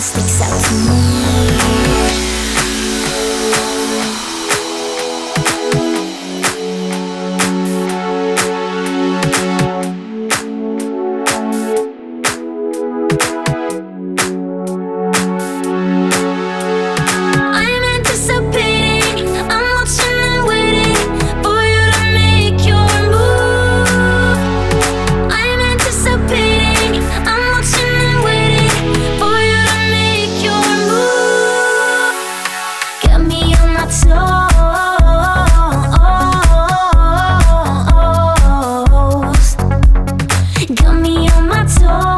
sticks out to me. So.